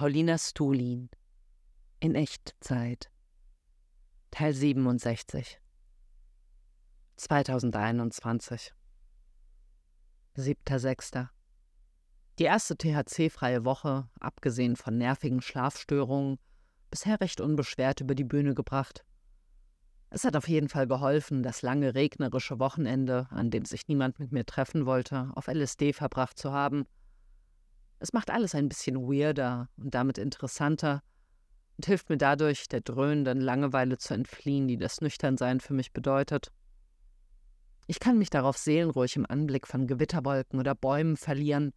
Paulina Stulin in Echtzeit Teil 67 2021 7.6. Die erste THC-freie Woche, abgesehen von nervigen Schlafstörungen, bisher recht unbeschwert über die Bühne gebracht. Es hat auf jeden Fall geholfen, das lange regnerische Wochenende, an dem sich niemand mit mir treffen wollte, auf LSD verbracht zu haben – es macht alles ein bisschen weirder und damit interessanter und hilft mir dadurch, der dröhnenden Langeweile zu entfliehen, die das Nüchternsein für mich bedeutet. Ich kann mich darauf seelenruhig im Anblick von Gewitterwolken oder Bäumen verlieren,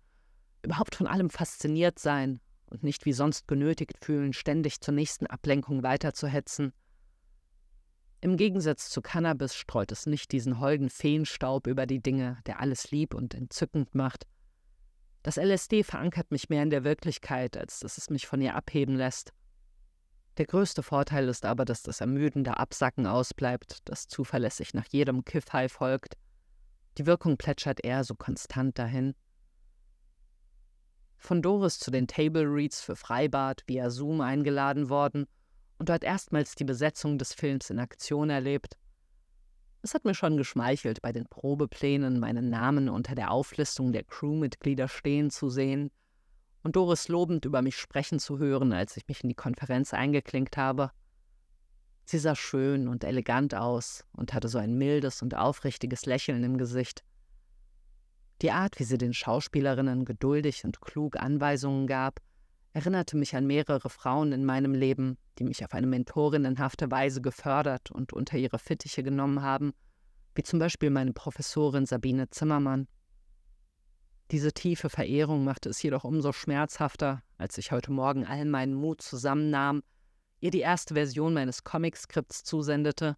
überhaupt von allem fasziniert sein und nicht wie sonst genötigt fühlen, ständig zur nächsten Ablenkung weiterzuhetzen. Im Gegensatz zu Cannabis streut es nicht diesen holden Feenstaub über die Dinge, der alles lieb und entzückend macht. Das LSD verankert mich mehr in der Wirklichkeit, als dass es mich von ihr abheben lässt. Der größte Vorteil ist aber, dass das ermüdende Absacken ausbleibt, das zuverlässig nach jedem Kiff-High folgt. Die Wirkung plätschert eher so konstant dahin. Von Doris zu den Table Reads für Freibad via Zoom eingeladen worden und dort erstmals die Besetzung des Films in Aktion erlebt. Es hat mir schon geschmeichelt, bei den Probeplänen meinen Namen unter der Auflistung der Crewmitglieder stehen zu sehen und Doris lobend über mich sprechen zu hören, als ich mich in die Konferenz eingeklinkt habe. Sie sah schön und elegant aus und hatte so ein mildes und aufrichtiges Lächeln im Gesicht. Die Art, wie sie den Schauspielerinnen geduldig und klug Anweisungen gab, erinnerte mich an mehrere Frauen in meinem Leben, die mich auf eine mentorinnenhafte Weise gefördert und unter ihre Fittiche genommen haben, wie zum Beispiel meine Professorin Sabine Zimmermann. Diese tiefe Verehrung machte es jedoch umso schmerzhafter, als ich heute Morgen allen meinen Mut zusammennahm, ihr die erste Version meines Comicskripts zusendete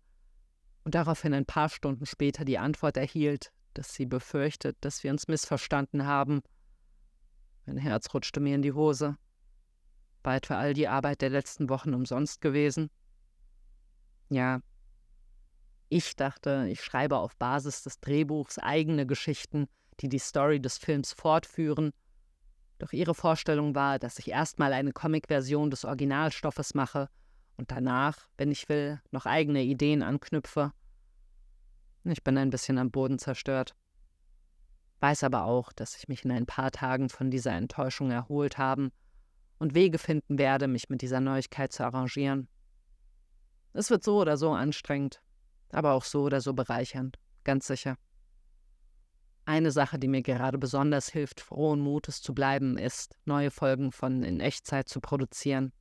und daraufhin ein paar Stunden später die Antwort erhielt, dass sie befürchtet, dass wir uns missverstanden haben. Mein Herz rutschte mir in die Hose bald für all die Arbeit der letzten Wochen umsonst gewesen? Ja, ich dachte, ich schreibe auf Basis des Drehbuchs eigene Geschichten, die die Story des Films fortführen. Doch ihre Vorstellung war, dass ich erstmal eine Comic-Version des Originalstoffes mache und danach, wenn ich will, noch eigene Ideen anknüpfe. Ich bin ein bisschen am Boden zerstört. Weiß aber auch, dass ich mich in ein paar Tagen von dieser Enttäuschung erholt haben und Wege finden werde, mich mit dieser Neuigkeit zu arrangieren. Es wird so oder so anstrengend, aber auch so oder so bereichernd, ganz sicher. Eine Sache, die mir gerade besonders hilft, frohen Mutes zu bleiben, ist, neue Folgen von In Echtzeit zu produzieren.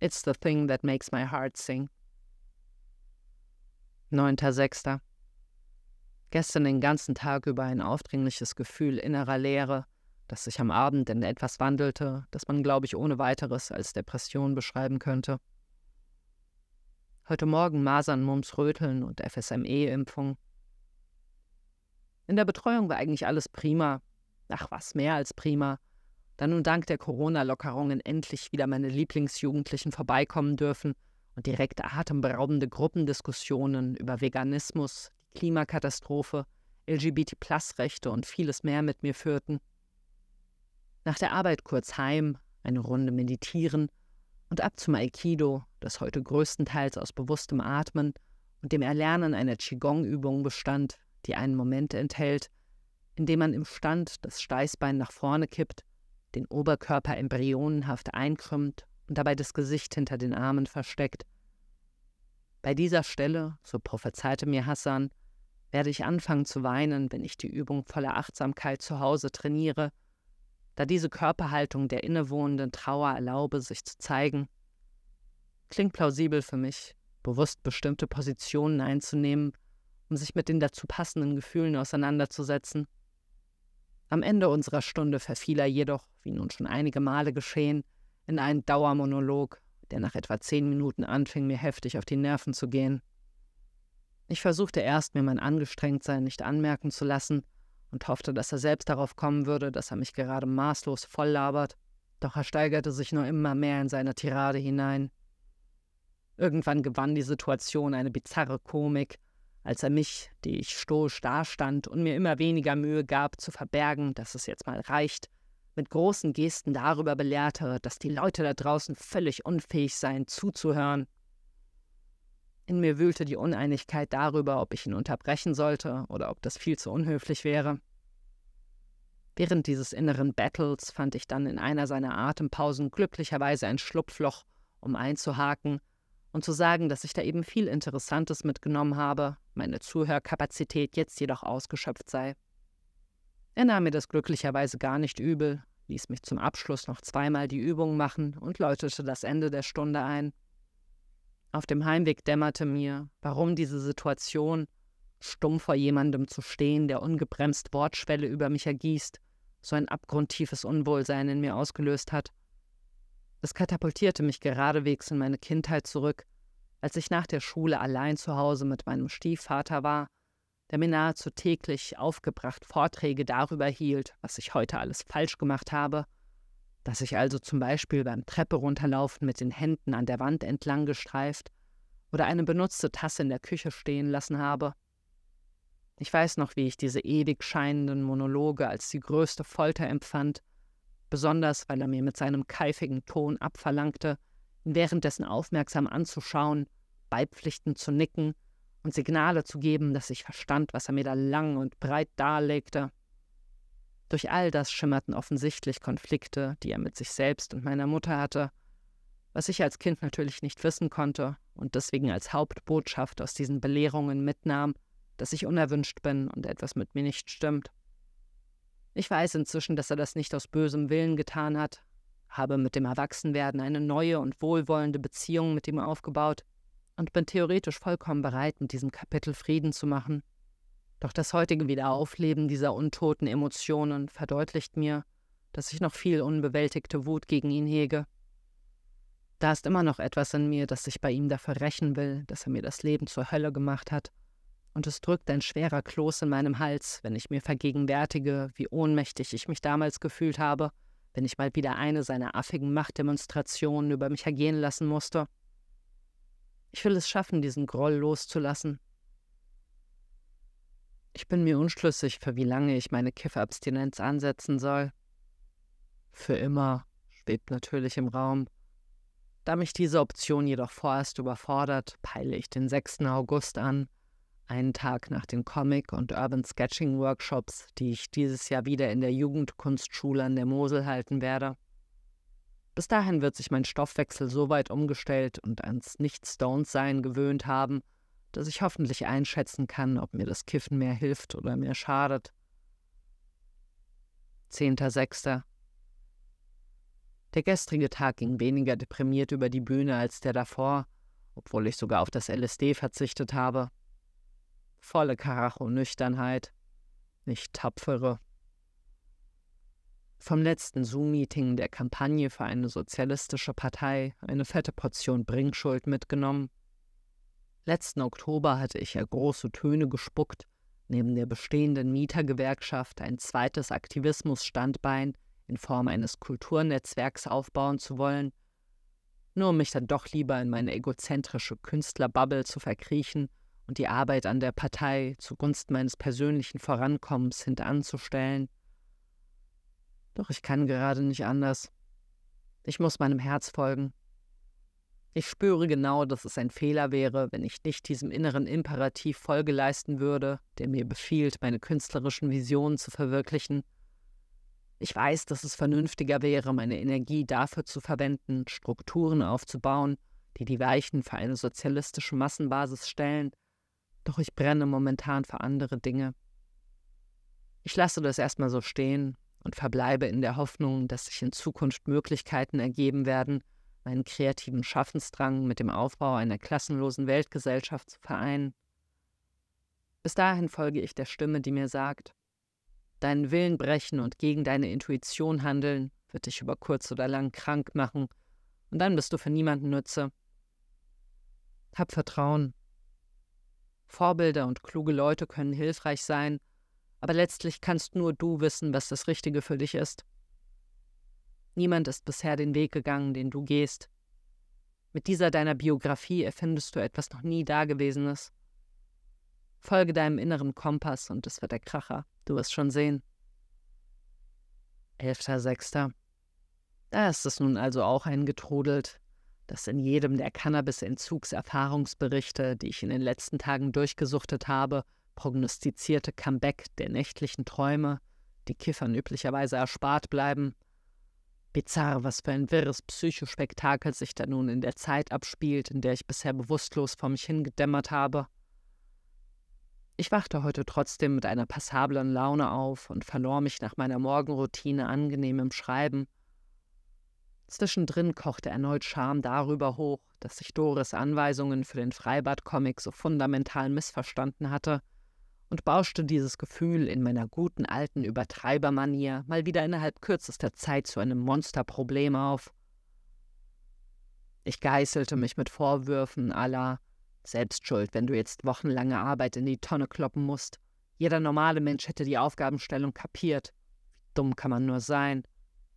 It's the thing that makes my heart sing. 9.6. Gestern den ganzen Tag über ein aufdringliches Gefühl innerer Leere, das sich am Abend in etwas wandelte, das man, glaube ich, ohne weiteres als Depression beschreiben könnte. Heute Morgen Masern, Mumps, Röteln und FSME-Impfung. In der Betreuung war eigentlich alles prima. Ach was, mehr als prima. Da nun dank der Corona-Lockerungen endlich wieder meine Lieblingsjugendlichen vorbeikommen dürfen und direkt atemberaubende Gruppendiskussionen über Veganismus, die Klimakatastrophe, LGBT-Plus-Rechte und vieles mehr mit mir führten. Nach der Arbeit kurz heim, eine Runde meditieren und ab zum Aikido, das heute größtenteils aus bewusstem Atmen und dem Erlernen einer Qigong-Übung bestand, die einen Moment enthält, in dem man im Stand das Steißbein nach vorne kippt, den Oberkörper embryonenhaft einkrümmt und dabei das Gesicht hinter den Armen versteckt. Bei dieser Stelle, so prophezeite mir Hassan, werde ich anfangen zu weinen, wenn ich die Übung voller Achtsamkeit zu Hause trainiere da diese Körperhaltung der innewohnenden Trauer erlaube, sich zu zeigen. Klingt plausibel für mich, bewusst bestimmte Positionen einzunehmen, um sich mit den dazu passenden Gefühlen auseinanderzusetzen. Am Ende unserer Stunde verfiel er jedoch, wie nun schon einige Male geschehen, in einen Dauermonolog, der nach etwa zehn Minuten anfing, mir heftig auf die Nerven zu gehen. Ich versuchte erst, mir mein Angestrengtsein nicht anmerken zu lassen, und hoffte, dass er selbst darauf kommen würde, dass er mich gerade maßlos voll labert, doch er steigerte sich nur immer mehr in seine Tirade hinein. Irgendwann gewann die Situation eine bizarre Komik, als er mich, die ich stoisch dastand und mir immer weniger Mühe gab, zu verbergen, dass es jetzt mal reicht, mit großen Gesten darüber belehrte, dass die Leute da draußen völlig unfähig seien, zuzuhören. In mir wühlte die Uneinigkeit darüber, ob ich ihn unterbrechen sollte oder ob das viel zu unhöflich wäre. Während dieses inneren Battles fand ich dann in einer seiner Atempausen glücklicherweise ein Schlupfloch, um einzuhaken und zu sagen, dass ich da eben viel Interessantes mitgenommen habe, meine Zuhörkapazität jetzt jedoch ausgeschöpft sei. Er nahm mir das glücklicherweise gar nicht übel, ließ mich zum Abschluss noch zweimal die Übung machen und läutete das Ende der Stunde ein. Auf dem Heimweg dämmerte mir, warum diese Situation, stumm vor jemandem zu stehen, der ungebremst Wortschwelle über mich ergießt, so ein abgrundtiefes Unwohlsein in mir ausgelöst hat. Es katapultierte mich geradewegs in meine Kindheit zurück, als ich nach der Schule allein zu Hause mit meinem Stiefvater war, der mir nahezu täglich aufgebracht Vorträge darüber hielt, was ich heute alles falsch gemacht habe, dass ich also zum Beispiel beim Treppe runterlaufen mit den Händen an der Wand entlang gestreift oder eine benutzte Tasse in der Küche stehen lassen habe. Ich weiß noch, wie ich diese ewig scheinenden Monologe als die größte Folter empfand, besonders weil er mir mit seinem keifigen Ton abverlangte, ihn währenddessen aufmerksam anzuschauen, beipflichtend zu nicken und Signale zu geben, dass ich verstand, was er mir da lang und breit darlegte. Durch all das schimmerten offensichtlich Konflikte, die er mit sich selbst und meiner Mutter hatte, was ich als Kind natürlich nicht wissen konnte und deswegen als Hauptbotschaft aus diesen Belehrungen mitnahm, dass ich unerwünscht bin und etwas mit mir nicht stimmt. Ich weiß inzwischen, dass er das nicht aus bösem Willen getan hat, habe mit dem Erwachsenwerden eine neue und wohlwollende Beziehung mit ihm aufgebaut und bin theoretisch vollkommen bereit, mit diesem Kapitel Frieden zu machen. Doch das heutige Wiederaufleben dieser untoten Emotionen verdeutlicht mir, dass ich noch viel unbewältigte Wut gegen ihn hege. Da ist immer noch etwas in mir, das sich bei ihm dafür rächen will, dass er mir das Leben zur Hölle gemacht hat und es drückt ein schwerer Kloß in meinem Hals, wenn ich mir vergegenwärtige, wie ohnmächtig ich mich damals gefühlt habe, wenn ich mal wieder eine seiner affigen Machtdemonstrationen über mich ergehen lassen musste. Ich will es schaffen, diesen Groll loszulassen. Ich bin mir unschlüssig, für wie lange ich meine Kiffabstinenz ansetzen soll. Für immer schwebt natürlich im Raum. Da mich diese Option jedoch vorerst überfordert, peile ich den 6. August an, einen Tag nach den Comic- und Urban Sketching-Workshops, die ich dieses Jahr wieder in der Jugendkunstschule an der Mosel halten werde. Bis dahin wird sich mein Stoffwechsel so weit umgestellt und ans Nicht-Stones-Sein gewöhnt haben, dass ich hoffentlich einschätzen kann, ob mir das Kiffen mehr hilft oder mehr schadet. 10.06. Der gestrige Tag ging weniger deprimiert über die Bühne als der davor, obwohl ich sogar auf das LSD verzichtet habe volle Karacho-Nüchternheit, nicht tapfere. Vom letzten Zoom-Meeting der Kampagne für eine sozialistische Partei eine fette Portion Bringschuld mitgenommen. Letzten Oktober hatte ich ja große Töne gespuckt, neben der bestehenden Mietergewerkschaft ein zweites Aktivismusstandbein in Form eines Kulturnetzwerks aufbauen zu wollen, nur um mich dann doch lieber in meine egozentrische Künstlerbubble zu verkriechen und die Arbeit an der Partei zugunsten meines persönlichen Vorankommens hintanzustellen. Doch ich kann gerade nicht anders. Ich muss meinem Herz folgen. Ich spüre genau, dass es ein Fehler wäre, wenn ich nicht diesem inneren Imperativ Folge leisten würde, der mir befiehlt, meine künstlerischen Visionen zu verwirklichen. Ich weiß, dass es vernünftiger wäre, meine Energie dafür zu verwenden, Strukturen aufzubauen, die die Weichen für eine sozialistische Massenbasis stellen, doch ich brenne momentan für andere Dinge. Ich lasse das erstmal so stehen und verbleibe in der Hoffnung, dass sich in Zukunft Möglichkeiten ergeben werden, meinen kreativen Schaffensdrang mit dem Aufbau einer klassenlosen Weltgesellschaft zu vereinen. Bis dahin folge ich der Stimme, die mir sagt, deinen Willen brechen und gegen deine Intuition handeln, wird dich über kurz oder lang krank machen, und dann bist du für niemanden Nütze. Hab Vertrauen, Vorbilder und kluge Leute können hilfreich sein, aber letztlich kannst nur du wissen, was das Richtige für dich ist. Niemand ist bisher den Weg gegangen, den du gehst. Mit dieser deiner Biografie erfindest du etwas noch nie Dagewesenes. Folge deinem inneren Kompass und es wird der Kracher, du wirst schon sehen. 11.06. Da ist es nun also auch eingetrudelt, dass in jedem der Cannabis-Entzugserfahrungsberichte, die ich in den letzten Tagen durchgesuchtet habe, prognostizierte Comeback der nächtlichen Träume, die Kiffern üblicherweise erspart bleiben. Bizarr, was für ein wirres Psychospektakel sich da nun in der Zeit abspielt, in der ich bisher bewusstlos vor mich hingedämmert habe. Ich wachte heute trotzdem mit einer passablen Laune auf und verlor mich nach meiner Morgenroutine angenehm im Schreiben. Zwischendrin kochte erneut Scham darüber hoch, dass ich Doris Anweisungen für den Freibad-Comic so fundamental missverstanden hatte und bauschte dieses Gefühl in meiner guten alten Übertreibermanier mal wieder innerhalb kürzester Zeit zu einem Monsterproblem auf. Ich geißelte mich mit Vorwürfen aller Selbstschuld, wenn du jetzt wochenlange Arbeit in die Tonne kloppen musst. Jeder normale Mensch hätte die Aufgabenstellung kapiert. Wie dumm kann man nur sein?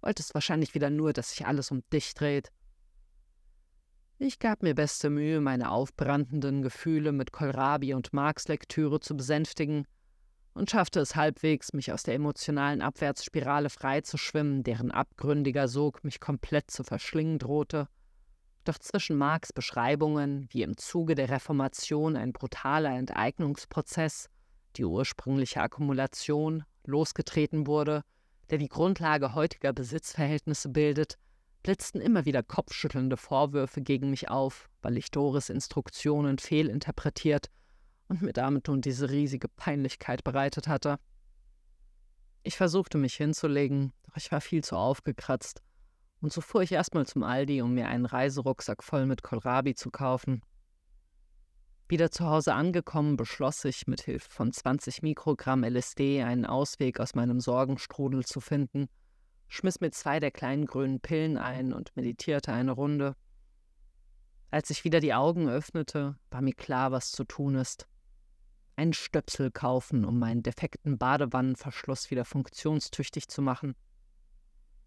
Wolltest wahrscheinlich wieder nur, dass sich alles um dich dreht. Ich gab mir beste Mühe, meine aufbrandenden Gefühle mit Kohlrabi und Marx Lektüre zu besänftigen und schaffte es halbwegs, mich aus der emotionalen Abwärtsspirale freizuschwimmen, deren abgründiger Sog mich komplett zu verschlingen drohte. Doch zwischen Marx Beschreibungen, wie im Zuge der Reformation ein brutaler Enteignungsprozess, die ursprüngliche Akkumulation, losgetreten wurde, der die Grundlage heutiger Besitzverhältnisse bildet, blitzten immer wieder kopfschüttelnde Vorwürfe gegen mich auf, weil ich Doris Instruktionen fehlinterpretiert und mir damit nun diese riesige Peinlichkeit bereitet hatte. Ich versuchte mich hinzulegen, doch ich war viel zu aufgekratzt und so fuhr ich erstmal zum Aldi, um mir einen Reiserucksack voll mit Kohlrabi zu kaufen. Wieder zu Hause angekommen, beschloss ich, mit Hilfe von 20 Mikrogramm LSD einen Ausweg aus meinem Sorgenstrudel zu finden, schmiss mir zwei der kleinen grünen Pillen ein und meditierte eine Runde. Als ich wieder die Augen öffnete, war mir klar, was zu tun ist. Einen Stöpsel kaufen, um meinen defekten Badewannenverschluss wieder funktionstüchtig zu machen.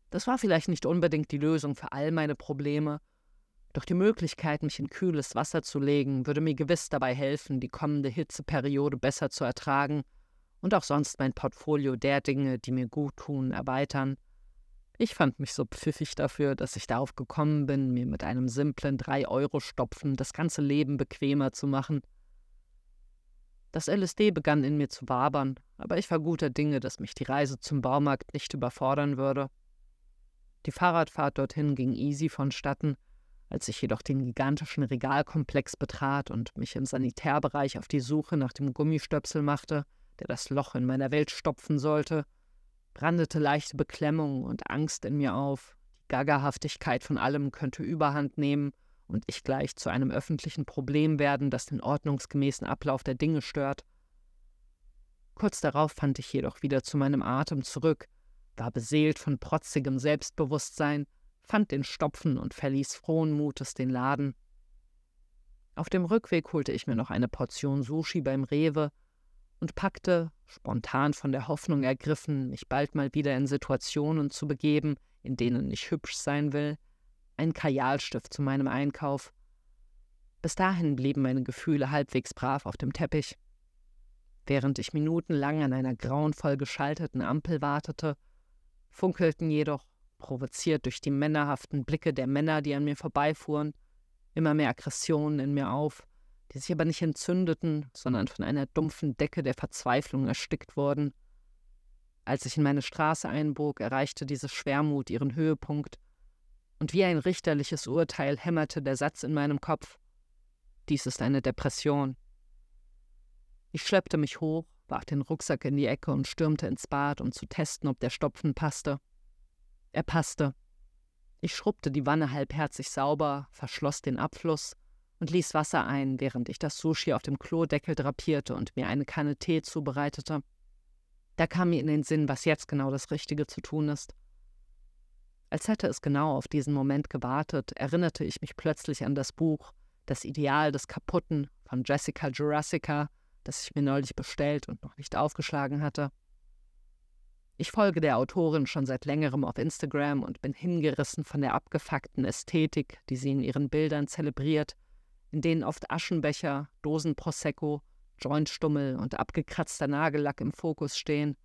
Das war vielleicht nicht unbedingt die Lösung für all meine Probleme, doch die Möglichkeit, mich in kühles Wasser zu legen, würde mir gewiss dabei helfen, die kommende Hitzeperiode besser zu ertragen und auch sonst mein Portfolio der Dinge, die mir gut tun, erweitern. Ich fand mich so pfiffig dafür, dass ich darauf gekommen bin, mir mit einem simplen 3-Euro-Stopfen das ganze Leben bequemer zu machen. Das LSD begann in mir zu wabern, aber ich war guter Dinge, dass mich die Reise zum Baumarkt nicht überfordern würde. Die Fahrradfahrt dorthin ging easy vonstatten, als ich jedoch den gigantischen Regalkomplex betrat und mich im Sanitärbereich auf die Suche nach dem Gummistöpsel machte, der das Loch in meiner Welt stopfen sollte, brandete leichte Beklemmung und Angst in mir auf, die Gaggerhaftigkeit von allem könnte überhand nehmen und ich gleich zu einem öffentlichen Problem werden, das den ordnungsgemäßen Ablauf der Dinge stört. Kurz darauf fand ich jedoch wieder zu meinem Atem zurück, war beseelt von protzigem Selbstbewusstsein, fand den Stopfen und verließ frohen Mutes den Laden. Auf dem Rückweg holte ich mir noch eine Portion Sushi beim Rewe und packte, spontan von der Hoffnung ergriffen, mich bald mal wieder in Situationen zu begeben, in denen ich hübsch sein will, einen Kajalstift zu meinem Einkauf. Bis dahin blieben meine Gefühle halbwegs brav auf dem Teppich. Während ich minutenlang an einer grauenvoll geschalteten Ampel wartete, funkelten jedoch, provoziert durch die männerhaften Blicke der Männer, die an mir vorbeifuhren, immer mehr Aggressionen in mir auf, die sich aber nicht entzündeten, sondern von einer dumpfen Decke der Verzweiflung erstickt wurden. Als ich in meine Straße einbog, erreichte diese Schwermut ihren Höhepunkt, und wie ein richterliches Urteil hämmerte der Satz in meinem Kopf Dies ist eine Depression. Ich schleppte mich hoch, warf den Rucksack in die Ecke und stürmte ins Bad, um zu testen, ob der Stopfen passte. Er passte. Ich schrubbte die Wanne halbherzig sauber, verschloss den Abfluss und ließ Wasser ein, während ich das Sushi auf dem Klodeckel drapierte und mir eine Kanne Tee zubereitete. Da kam mir in den Sinn, was jetzt genau das Richtige zu tun ist. Als hätte es genau auf diesen Moment gewartet, erinnerte ich mich plötzlich an das Buch Das Ideal des Kaputten von Jessica Jurassica, das ich mir neulich bestellt und noch nicht aufgeschlagen hatte. Ich folge der Autorin schon seit längerem auf Instagram und bin hingerissen von der abgefuckten Ästhetik, die sie in ihren Bildern zelebriert, in denen oft Aschenbecher, Dosen Prosecco, Jointstummel und abgekratzter Nagellack im Fokus stehen.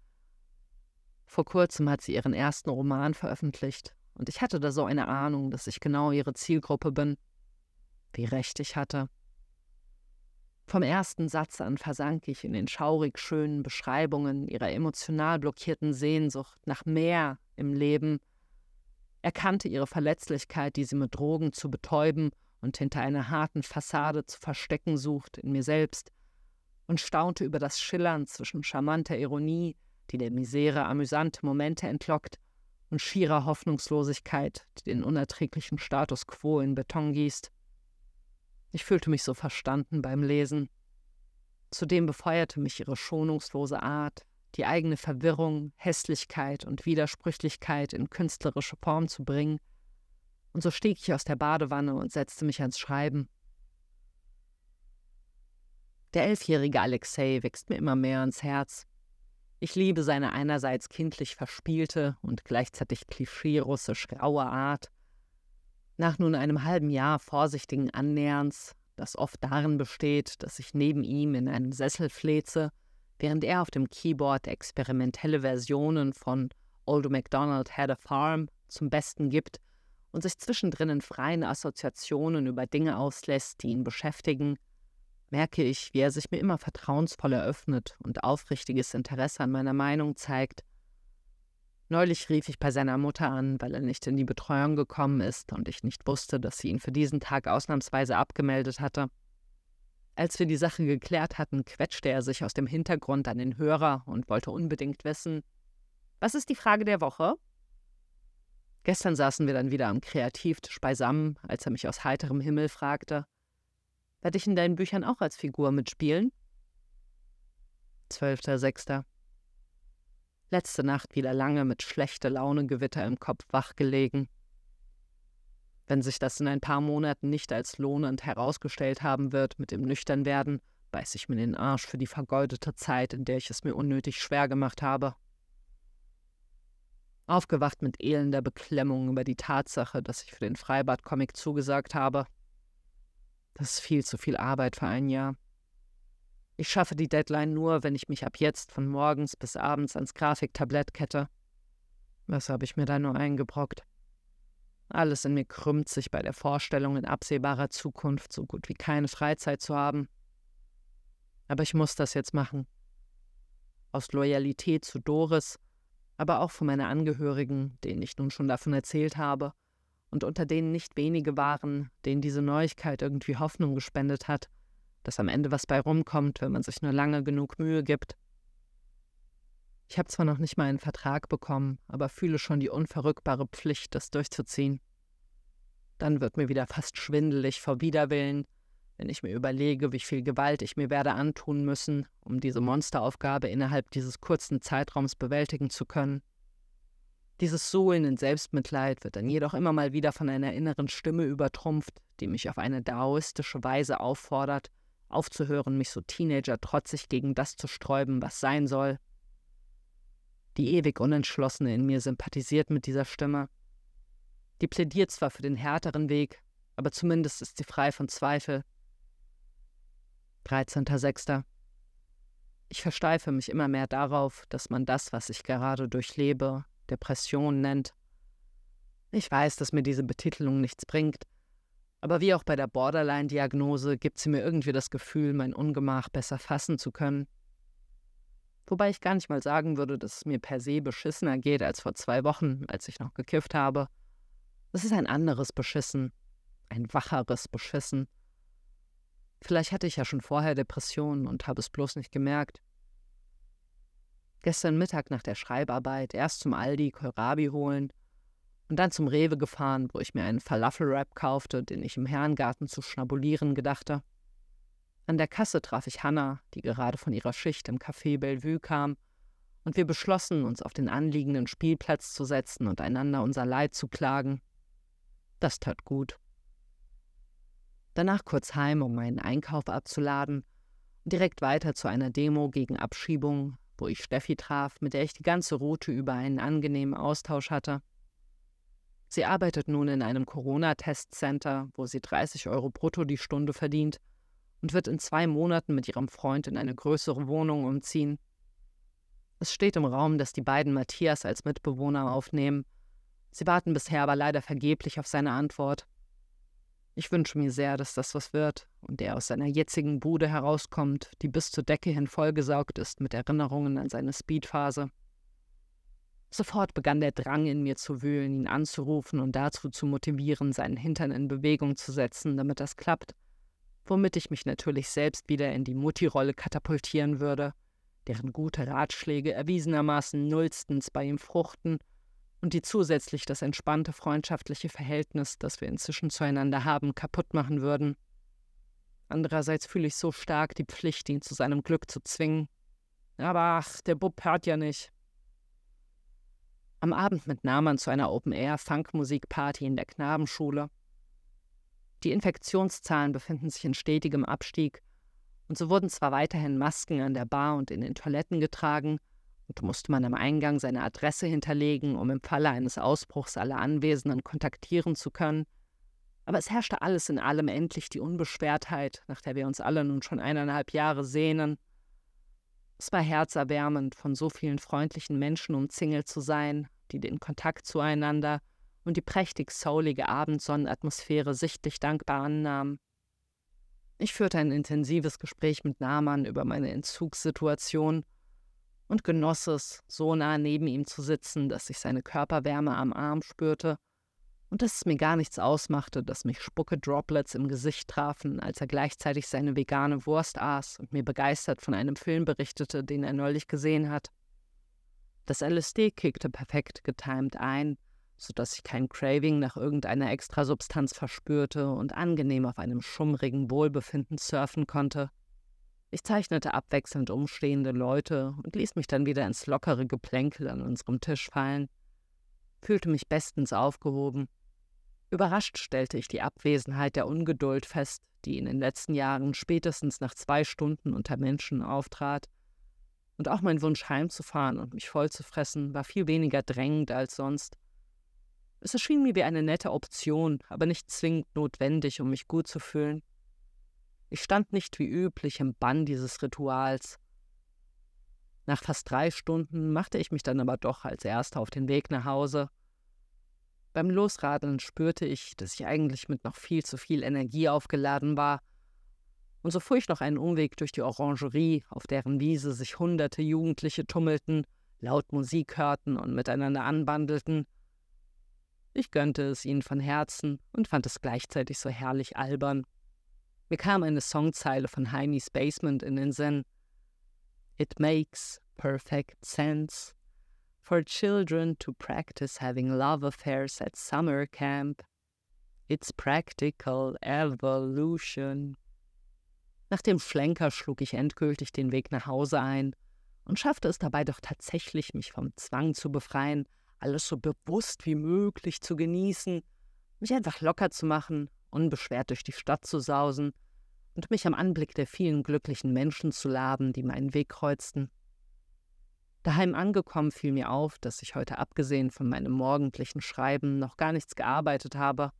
Vor kurzem hat sie ihren ersten Roman veröffentlicht und ich hatte da so eine Ahnung, dass ich genau ihre Zielgruppe bin. Wie recht ich hatte. Vom ersten Satz an versank ich in den schaurig schönen Beschreibungen ihrer emotional blockierten Sehnsucht nach mehr im Leben, erkannte ihre Verletzlichkeit, die sie mit Drogen zu betäuben und hinter einer harten Fassade zu verstecken sucht, in mir selbst, und staunte über das Schillern zwischen charmanter Ironie, die der Misere amüsante Momente entlockt, und schierer Hoffnungslosigkeit, die den unerträglichen Status quo in Beton gießt. Ich fühlte mich so verstanden beim Lesen. Zudem befeuerte mich ihre schonungslose Art, die eigene Verwirrung, Hässlichkeit und Widersprüchlichkeit in künstlerische Form zu bringen, und so stieg ich aus der Badewanne und setzte mich ans Schreiben. Der elfjährige Alexei wächst mir immer mehr ans Herz. Ich liebe seine einerseits kindlich verspielte und gleichzeitig klischee-russisch raue Art, nach nun einem halben Jahr vorsichtigen Annäherns, das oft darin besteht, dass ich neben ihm in einen Sessel fleze, während er auf dem Keyboard experimentelle Versionen von Old MacDonald Had a Farm zum Besten gibt und sich zwischendrin in freien Assoziationen über Dinge auslässt, die ihn beschäftigen, merke ich, wie er sich mir immer vertrauensvoll eröffnet und aufrichtiges Interesse an meiner Meinung zeigt, Neulich rief ich bei seiner Mutter an, weil er nicht in die Betreuung gekommen ist und ich nicht wusste, dass sie ihn für diesen Tag ausnahmsweise abgemeldet hatte. Als wir die Sache geklärt hatten, quetschte er sich aus dem Hintergrund an den Hörer und wollte unbedingt wissen, was ist die Frage der Woche? Gestern saßen wir dann wieder am Kreativtisch beisammen, als er mich aus heiterem Himmel fragte, werde ich in deinen Büchern auch als Figur mitspielen? Zwölfter, Sechster. Letzte Nacht wieder lange mit schlechter Launegewitter im Kopf wachgelegen. Wenn sich das in ein paar Monaten nicht als lohnend herausgestellt haben wird mit dem Nüchternwerden, beiß ich mir den Arsch für die vergeudete Zeit, in der ich es mir unnötig schwer gemacht habe. Aufgewacht mit elender Beklemmung über die Tatsache, dass ich für den Freibad-Comic zugesagt habe. Das ist viel zu viel Arbeit für ein Jahr. Ich schaffe die Deadline nur, wenn ich mich ab jetzt von morgens bis abends ans Grafiktablett kette. Was habe ich mir da nur eingebrockt? Alles in mir krümmt sich bei der Vorstellung, in absehbarer Zukunft so gut wie keine Freizeit zu haben. Aber ich muss das jetzt machen. Aus Loyalität zu Doris, aber auch für meine Angehörigen, denen ich nun schon davon erzählt habe, und unter denen nicht wenige waren, denen diese Neuigkeit irgendwie Hoffnung gespendet hat, dass am Ende was bei rumkommt, wenn man sich nur lange genug Mühe gibt. Ich habe zwar noch nicht mal einen Vertrag bekommen, aber fühle schon die unverrückbare Pflicht, das durchzuziehen. Dann wird mir wieder fast schwindelig vor Widerwillen, wenn ich mir überlege, wie viel Gewalt ich mir werde antun müssen, um diese Monsteraufgabe innerhalb dieses kurzen Zeitraums bewältigen zu können. Dieses Suhlen in Selbstmitleid wird dann jedoch immer mal wieder von einer inneren Stimme übertrumpft, die mich auf eine daoistische Weise auffordert, aufzuhören, mich so Teenager trotzig gegen das zu sträuben, was sein soll. Die ewig Unentschlossene in mir sympathisiert mit dieser Stimme. Die plädiert zwar für den härteren Weg, aber zumindest ist sie frei von Zweifel. 13.06. Ich versteife mich immer mehr darauf, dass man das, was ich gerade durchlebe, Depression nennt. Ich weiß, dass mir diese Betitelung nichts bringt, aber wie auch bei der Borderline-Diagnose gibt sie mir irgendwie das Gefühl, mein Ungemach besser fassen zu können. Wobei ich gar nicht mal sagen würde, dass es mir per se beschissener geht als vor zwei Wochen, als ich noch gekifft habe. Es ist ein anderes Beschissen, ein wacheres Beschissen. Vielleicht hatte ich ja schon vorher Depressionen und habe es bloß nicht gemerkt. Gestern Mittag nach der Schreibarbeit erst zum Aldi Kohlrabi holen und dann zum Rewe gefahren, wo ich mir einen Falafel-Wrap kaufte, den ich im Herrengarten zu schnabulieren gedachte. An der Kasse traf ich Hannah, die gerade von ihrer Schicht im Café Bellevue kam, und wir beschlossen, uns auf den anliegenden Spielplatz zu setzen und einander unser Leid zu klagen. Das tat gut. Danach kurz heim, um meinen Einkauf abzuladen und direkt weiter zu einer Demo gegen Abschiebung, wo ich Steffi traf, mit der ich die ganze Route über einen angenehmen Austausch hatte. Sie arbeitet nun in einem Corona-Testcenter, wo sie 30 Euro brutto die Stunde verdient und wird in zwei Monaten mit ihrem Freund in eine größere Wohnung umziehen. Es steht im Raum, dass die beiden Matthias als Mitbewohner aufnehmen. Sie warten bisher aber leider vergeblich auf seine Antwort. Ich wünsche mir sehr, dass das was wird und er aus seiner jetzigen Bude herauskommt, die bis zur Decke hin vollgesaugt ist mit Erinnerungen an seine Speedphase. Sofort begann der Drang in mir zu wühlen, ihn anzurufen und dazu zu motivieren, seinen Hintern in Bewegung zu setzen, damit das klappt, womit ich mich natürlich selbst wieder in die Mutti-Rolle katapultieren würde, deren gute Ratschläge erwiesenermaßen nullstens bei ihm fruchten und die zusätzlich das entspannte freundschaftliche Verhältnis, das wir inzwischen zueinander haben, kaputt machen würden. Andererseits fühle ich so stark die Pflicht, ihn zu seinem Glück zu zwingen. Aber ach, der Bub hört ja nicht. Am Abend mit Naman zu einer Open-Air-Funk-Musik-Party in der Knabenschule. Die Infektionszahlen befinden sich in stetigem Abstieg, und so wurden zwar weiterhin Masken an der Bar und in den Toiletten getragen, und musste man am Eingang seine Adresse hinterlegen, um im Falle eines Ausbruchs alle Anwesenden kontaktieren zu können. Aber es herrschte alles in allem endlich die Unbeschwertheit, nach der wir uns alle nun schon eineinhalb Jahre sehnen. Es war herzerwärmend, von so vielen freundlichen Menschen umzingelt zu sein, die den Kontakt zueinander und die prächtig soulige Abendsonnenatmosphäre sichtlich dankbar annahmen. Ich führte ein intensives Gespräch mit Naman über meine Entzugssituation und genoss es, so nah neben ihm zu sitzen, dass ich seine Körperwärme am Arm spürte und dass es mir gar nichts ausmachte, dass mich Spucke-Droplets im Gesicht trafen, als er gleichzeitig seine vegane Wurst aß und mir begeistert von einem Film berichtete, den er neulich gesehen hat. Das LSD kickte perfekt getimt ein, so dass ich kein Craving nach irgendeiner Extrasubstanz verspürte und angenehm auf einem schummrigen Wohlbefinden surfen konnte. Ich zeichnete abwechselnd umstehende Leute und ließ mich dann wieder ins lockere Geplänkel an unserem Tisch fallen, fühlte mich bestens aufgehoben. Überrascht stellte ich die Abwesenheit der Ungeduld fest, die in den letzten Jahren spätestens nach zwei Stunden unter Menschen auftrat. Und auch mein Wunsch heimzufahren und mich vollzufressen war viel weniger drängend als sonst. Es erschien mir wie eine nette Option, aber nicht zwingend notwendig, um mich gut zu fühlen. Ich stand nicht wie üblich im Bann dieses Rituals. Nach fast drei Stunden machte ich mich dann aber doch als Erster auf den Weg nach Hause. Beim Losradeln spürte ich, dass ich eigentlich mit noch viel zu viel Energie aufgeladen war, und so fuhr ich noch einen Umweg durch die Orangerie, auf deren Wiese sich hunderte Jugendliche tummelten, laut Musik hörten und miteinander anbandelten. Ich gönnte es ihnen von Herzen und fand es gleichzeitig so herrlich albern. Mir kam eine Songzeile von Heimis Basement in den Sinn. It makes perfect sense for children to practice having love affairs at summer camp. It's practical evolution. Nach dem Schlenker schlug ich endgültig den Weg nach Hause ein und schaffte es dabei doch tatsächlich, mich vom Zwang zu befreien, alles so bewusst wie möglich zu genießen, mich einfach locker zu machen unbeschwert durch die Stadt zu sausen und mich am Anblick der vielen glücklichen Menschen zu laben, die meinen Weg kreuzten. Daheim angekommen fiel mir auf, dass ich heute abgesehen von meinem morgendlichen Schreiben noch gar nichts gearbeitet habe.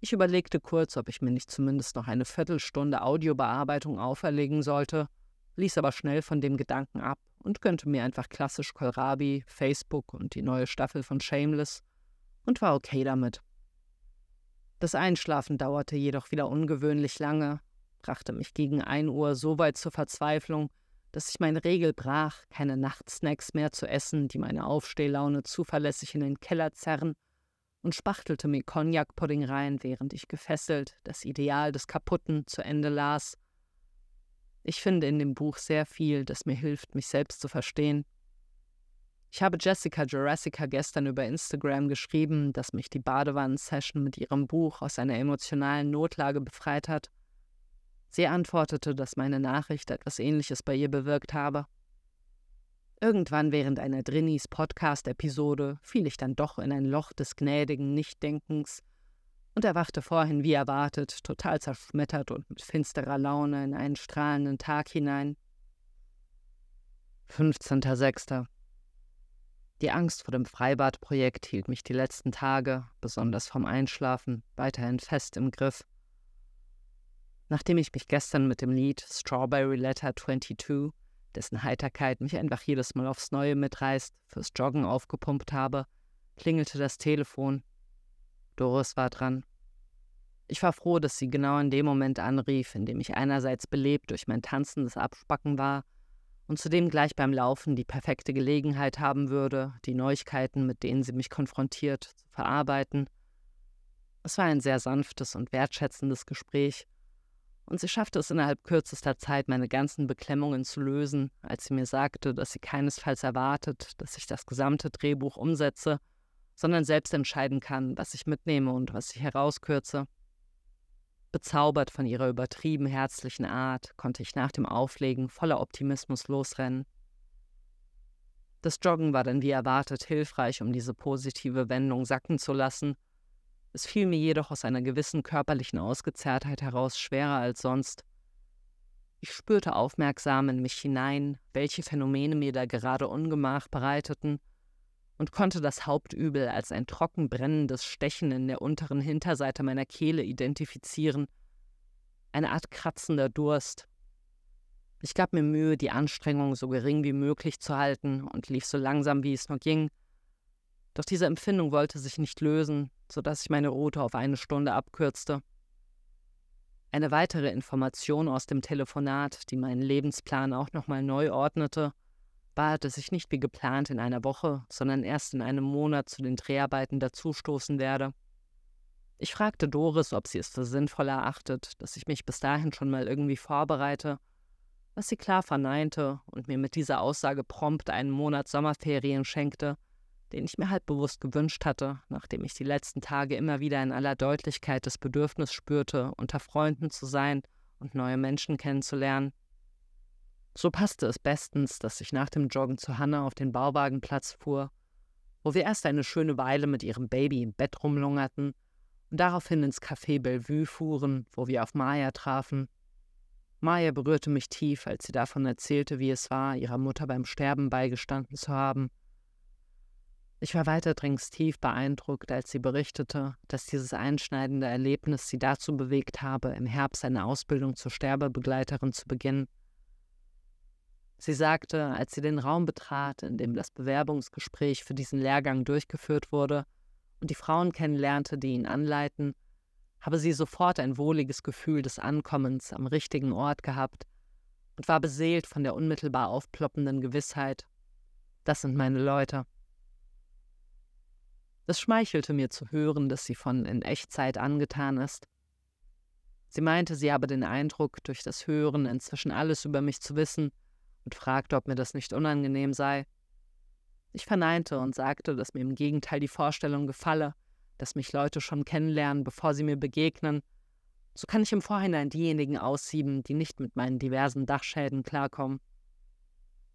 Ich überlegte kurz, ob ich mir nicht zumindest noch eine Viertelstunde Audiobearbeitung auferlegen sollte, ließ aber schnell von dem Gedanken ab und gönnte mir einfach klassisch Kohlrabi, Facebook und die neue Staffel von Shameless und war okay damit. Das Einschlafen dauerte jedoch wieder ungewöhnlich lange, brachte mich gegen ein Uhr so weit zur Verzweiflung, dass ich meine Regel brach, keine Nachtsnacks mehr zu essen, die meine Aufstehlaune zuverlässig in den Keller zerren, und spachtelte mir Cognac-Pudding rein, während ich gefesselt das Ideal des Kaputten zu Ende las. Ich finde in dem Buch sehr viel, das mir hilft, mich selbst zu verstehen. Ich habe Jessica Jurassica gestern über Instagram geschrieben, dass mich die Badewannen-Session mit ihrem Buch aus einer emotionalen Notlage befreit hat. Sie antwortete, dass meine Nachricht etwas Ähnliches bei ihr bewirkt habe. Irgendwann während einer Drinnies Podcast-Episode fiel ich dann doch in ein Loch des gnädigen Nichtdenkens und erwachte vorhin wie erwartet, total zerschmettert und mit finsterer Laune in einen strahlenden Tag hinein. 15.06. Die Angst vor dem Freibadprojekt hielt mich die letzten Tage, besonders vom Einschlafen, weiterhin fest im Griff. Nachdem ich mich gestern mit dem Lied Strawberry Letter 22 dessen Heiterkeit mich einfach jedes Mal aufs Neue mitreißt, fürs Joggen aufgepumpt habe, klingelte das Telefon. Doris war dran. Ich war froh, dass sie genau in dem Moment anrief, in dem ich einerseits belebt durch mein tanzendes Abspacken war und zudem gleich beim Laufen die perfekte Gelegenheit haben würde, die Neuigkeiten, mit denen sie mich konfrontiert, zu verarbeiten. Es war ein sehr sanftes und wertschätzendes Gespräch, und sie schaffte es innerhalb kürzester Zeit, meine ganzen Beklemmungen zu lösen, als sie mir sagte, dass sie keinesfalls erwartet, dass ich das gesamte Drehbuch umsetze, sondern selbst entscheiden kann, was ich mitnehme und was ich herauskürze. Bezaubert von ihrer übertrieben herzlichen Art, konnte ich nach dem Auflegen voller Optimismus losrennen. Das Joggen war dann wie erwartet hilfreich, um diese positive Wendung sacken zu lassen. Es fiel mir jedoch aus einer gewissen körperlichen Ausgezerrtheit heraus schwerer als sonst. Ich spürte aufmerksam in mich hinein, welche Phänomene mir da gerade Ungemach bereiteten, und konnte das Hauptübel als ein trocken brennendes Stechen in der unteren Hinterseite meiner Kehle identifizieren, eine Art kratzender Durst. Ich gab mir Mühe, die Anstrengung so gering wie möglich zu halten und lief so langsam, wie es nur ging. Doch diese Empfindung wollte sich nicht lösen, so dass ich meine Route auf eine Stunde abkürzte. Eine weitere Information aus dem Telefonat, die meinen Lebensplan auch nochmal neu ordnete, war, dass ich nicht wie geplant in einer Woche, sondern erst in einem Monat zu den Dreharbeiten dazustoßen werde. Ich fragte Doris, ob sie es für sinnvoll erachtet, dass ich mich bis dahin schon mal irgendwie vorbereite, was sie klar verneinte und mir mit dieser Aussage prompt einen Monat Sommerferien schenkte, den ich mir halb bewusst gewünscht hatte, nachdem ich die letzten Tage immer wieder in aller Deutlichkeit das Bedürfnis spürte, unter Freunden zu sein und neue Menschen kennenzulernen. So passte es bestens, dass ich nach dem Joggen zu Hannah auf den Bauwagenplatz fuhr, wo wir erst eine schöne Weile mit ihrem Baby im Bett rumlungerten und daraufhin ins Café Bellevue fuhren, wo wir auf Maya trafen. Maya berührte mich tief, als sie davon erzählte, wie es war, ihrer Mutter beim Sterben beigestanden zu haben. Ich war weiterdrings tief beeindruckt, als sie berichtete, dass dieses einschneidende Erlebnis sie dazu bewegt habe, im Herbst eine Ausbildung zur Sterbebegleiterin zu beginnen. Sie sagte, als sie den Raum betrat, in dem das Bewerbungsgespräch für diesen Lehrgang durchgeführt wurde und die Frauen kennenlernte, die ihn anleiten, habe sie sofort ein wohliges Gefühl des Ankommens am richtigen Ort gehabt und war beseelt von der unmittelbar aufploppenden Gewissheit, das sind meine Leute. Es schmeichelte mir zu hören, dass sie von in Echtzeit angetan ist. Sie meinte, sie habe den Eindruck, durch das Hören inzwischen alles über mich zu wissen und fragte, ob mir das nicht unangenehm sei. Ich verneinte und sagte, dass mir im Gegenteil die Vorstellung gefalle, dass mich Leute schon kennenlernen, bevor sie mir begegnen. So kann ich im Vorhinein diejenigen aussieben, die nicht mit meinen diversen Dachschäden klarkommen.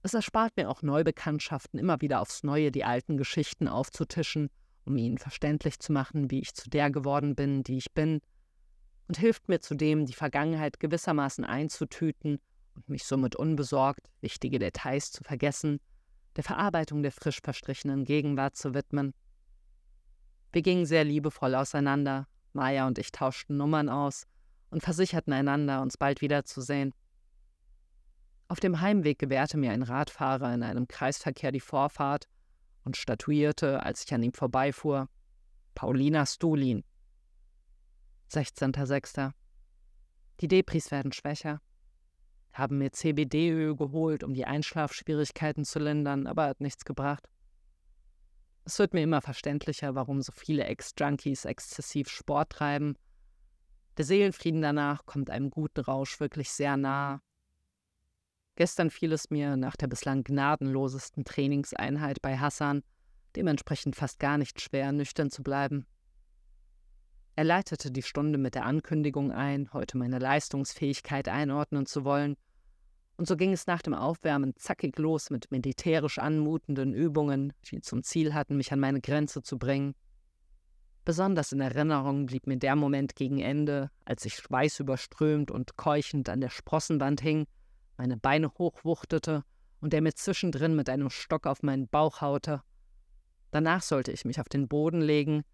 Es erspart mir auch Neubekanntschaften, immer wieder aufs Neue die alten Geschichten aufzutischen, um ihnen verständlich zu machen, wie ich zu der geworden bin, die ich bin, und hilft mir zudem, die Vergangenheit gewissermaßen einzutüten und mich somit unbesorgt, wichtige Details zu vergessen, der Verarbeitung der frisch verstrichenen Gegenwart zu widmen. Wir gingen sehr liebevoll auseinander, Maya und ich tauschten Nummern aus und versicherten einander, uns bald wiederzusehen. Auf dem Heimweg gewährte mir ein Radfahrer in einem Kreisverkehr die Vorfahrt und statuierte, als ich an ihm vorbeifuhr, Paulina Stulin. 16.06. Die Depris werden schwächer haben mir CBD-Öl geholt, um die Einschlafschwierigkeiten zu lindern, aber hat nichts gebracht. Es wird mir immer verständlicher, warum so viele Ex-Junkies exzessiv Sport treiben. Der Seelenfrieden danach kommt einem guten Rausch wirklich sehr nah. Gestern fiel es mir nach der bislang gnadenlosesten Trainingseinheit bei Hassan dementsprechend fast gar nicht schwer, nüchtern zu bleiben. Er leitete die Stunde mit der Ankündigung ein, heute meine Leistungsfähigkeit einordnen zu wollen, und so ging es nach dem Aufwärmen zackig los mit militärisch anmutenden Übungen, die zum Ziel hatten, mich an meine Grenze zu bringen. Besonders in Erinnerung blieb mir der Moment gegen Ende, als ich schweißüberströmt und keuchend an der Sprossenwand hing, meine Beine hochwuchtete und er mir zwischendrin mit einem Stock auf meinen Bauch haute. Danach sollte ich mich auf den Boden legen,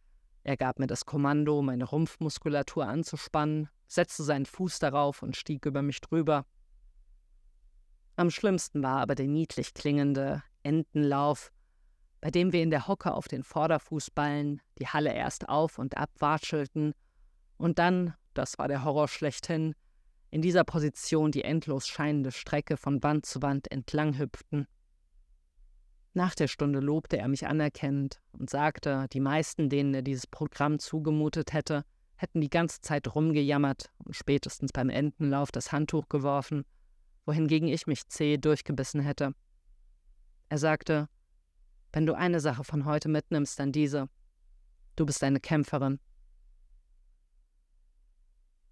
er gab mir das Kommando, meine Rumpfmuskulatur anzuspannen, setzte seinen Fuß darauf und stieg über mich drüber. Am schlimmsten war aber der niedlich klingende Entenlauf, bei dem wir in der Hocke auf den Vorderfußballen die Halle erst auf und ab watschelten und dann, das war der Horror schlechthin, in dieser Position die endlos scheinende Strecke von Wand zu Wand entlang hüpften. Nach der Stunde lobte er mich anerkennend und sagte, die meisten, denen er dieses Programm zugemutet hätte, hätten die ganze Zeit rumgejammert und spätestens beim Entenlauf das Handtuch geworfen, wohingegen ich mich zäh durchgebissen hätte. Er sagte, wenn du eine Sache von heute mitnimmst, dann diese. Du bist eine Kämpferin.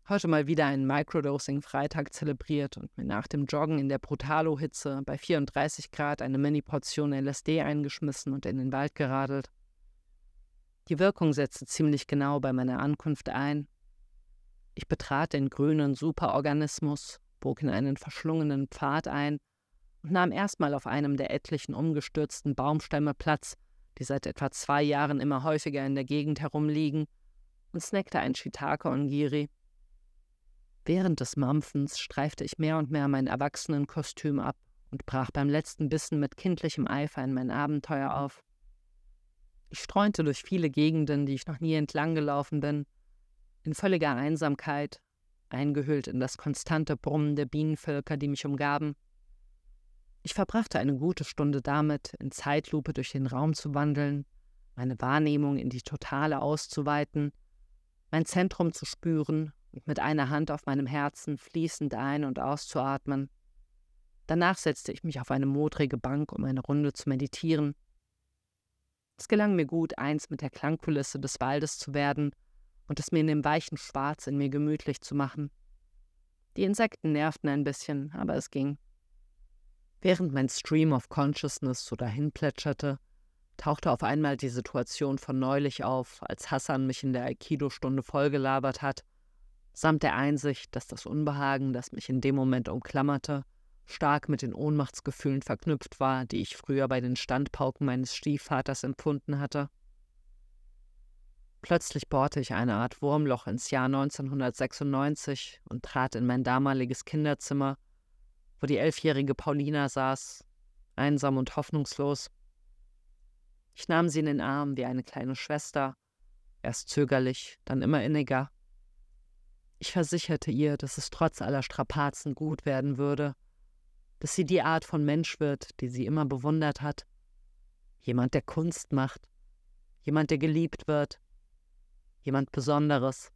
Heute mal wieder einen Microdosing-Freitag zelebriert und mir nach dem Joggen in der Brutalo-Hitze bei 34 Grad eine Mini-Portion LSD eingeschmissen und in den Wald geradelt. Die Wirkung setzte ziemlich genau bei meiner Ankunft ein. Ich betrat den grünen Superorganismus, bog in einen verschlungenen Pfad ein und nahm erstmal auf einem der etlichen umgestürzten Baumstämme Platz, die seit etwa zwei Jahren immer häufiger in der Gegend herumliegen, und snackte ein Shiitake Ongiri. Während des Mampfens streifte ich mehr und mehr mein Erwachsenenkostüm ab und brach beim letzten Bissen mit kindlichem Eifer in mein Abenteuer auf. Ich streunte durch viele Gegenden, die ich noch nie entlang gelaufen bin, in völliger Einsamkeit, eingehüllt in das konstante Brummen der Bienenvölker, die mich umgaben. Ich verbrachte eine gute Stunde damit, in Zeitlupe durch den Raum zu wandeln, meine Wahrnehmung in die Totale auszuweiten, mein Zentrum zu spüren und mit einer Hand auf meinem Herzen fließend ein- und auszuatmen. Danach setzte ich mich auf eine modrige Bank, um eine Runde zu meditieren. Es gelang mir gut, eins mit der Klangkulisse des Waldes zu werden und es mir in dem weichen Schwarz in mir gemütlich zu machen. Die Insekten nervten ein bisschen, aber es ging. Während mein Stream of Consciousness so dahin plätscherte, tauchte auf einmal die Situation von neulich auf, als Hassan mich in der Aikido-Stunde vollgelabert hat samt der Einsicht, dass das Unbehagen, das mich in dem Moment umklammerte, stark mit den Ohnmachtsgefühlen verknüpft war, die ich früher bei den Standpauken meines Stiefvaters empfunden hatte. Plötzlich bohrte ich eine Art Wurmloch ins Jahr 1996 und trat in mein damaliges Kinderzimmer, wo die elfjährige Paulina saß, einsam und hoffnungslos. Ich nahm sie in den Arm wie eine kleine Schwester, erst zögerlich, dann immer inniger. Ich versicherte ihr, dass es trotz aller Strapazen gut werden würde, dass sie die Art von Mensch wird, die sie immer bewundert hat. Jemand, der Kunst macht, jemand, der geliebt wird, jemand Besonderes.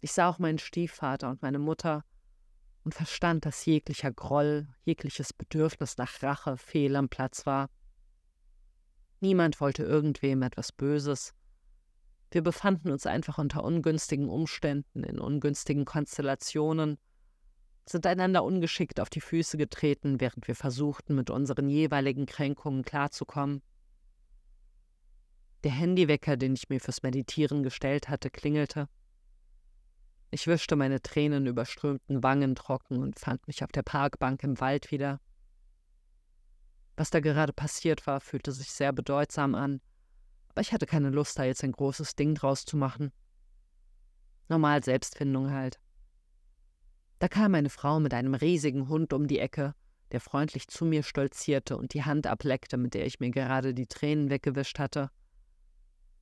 Ich sah auch meinen Stiefvater und meine Mutter und verstand, dass jeglicher Groll, jegliches Bedürfnis nach Rache fehl am Platz war. Niemand wollte irgendwem etwas Böses, wir befanden uns einfach unter ungünstigen Umständen, in ungünstigen Konstellationen, sind einander ungeschickt auf die Füße getreten, während wir versuchten, mit unseren jeweiligen Kränkungen klarzukommen. Der Handywecker, den ich mir fürs Meditieren gestellt hatte, klingelte. Ich wischte meine Tränen überströmten Wangen trocken und fand mich auf der Parkbank im Wald wieder. Was da gerade passiert war, fühlte sich sehr bedeutsam an aber ich hatte keine Lust, da jetzt ein großes Ding draus zu machen. Normal Selbstfindung halt. Da kam eine Frau mit einem riesigen Hund um die Ecke, der freundlich zu mir stolzierte und die Hand ableckte, mit der ich mir gerade die Tränen weggewischt hatte.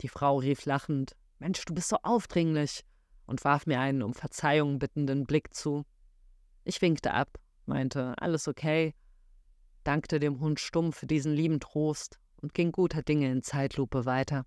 Die Frau rief lachend Mensch, du bist so aufdringlich und warf mir einen um Verzeihung bittenden Blick zu. Ich winkte ab, meinte alles okay, dankte dem Hund stumm für diesen lieben Trost und ging guter Dinge in Zeitlupe weiter.